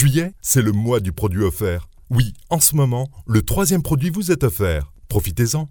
Juillet, c'est le mois du produit offert. Oui, en ce moment, le troisième produit vous est offert. Profitez-en.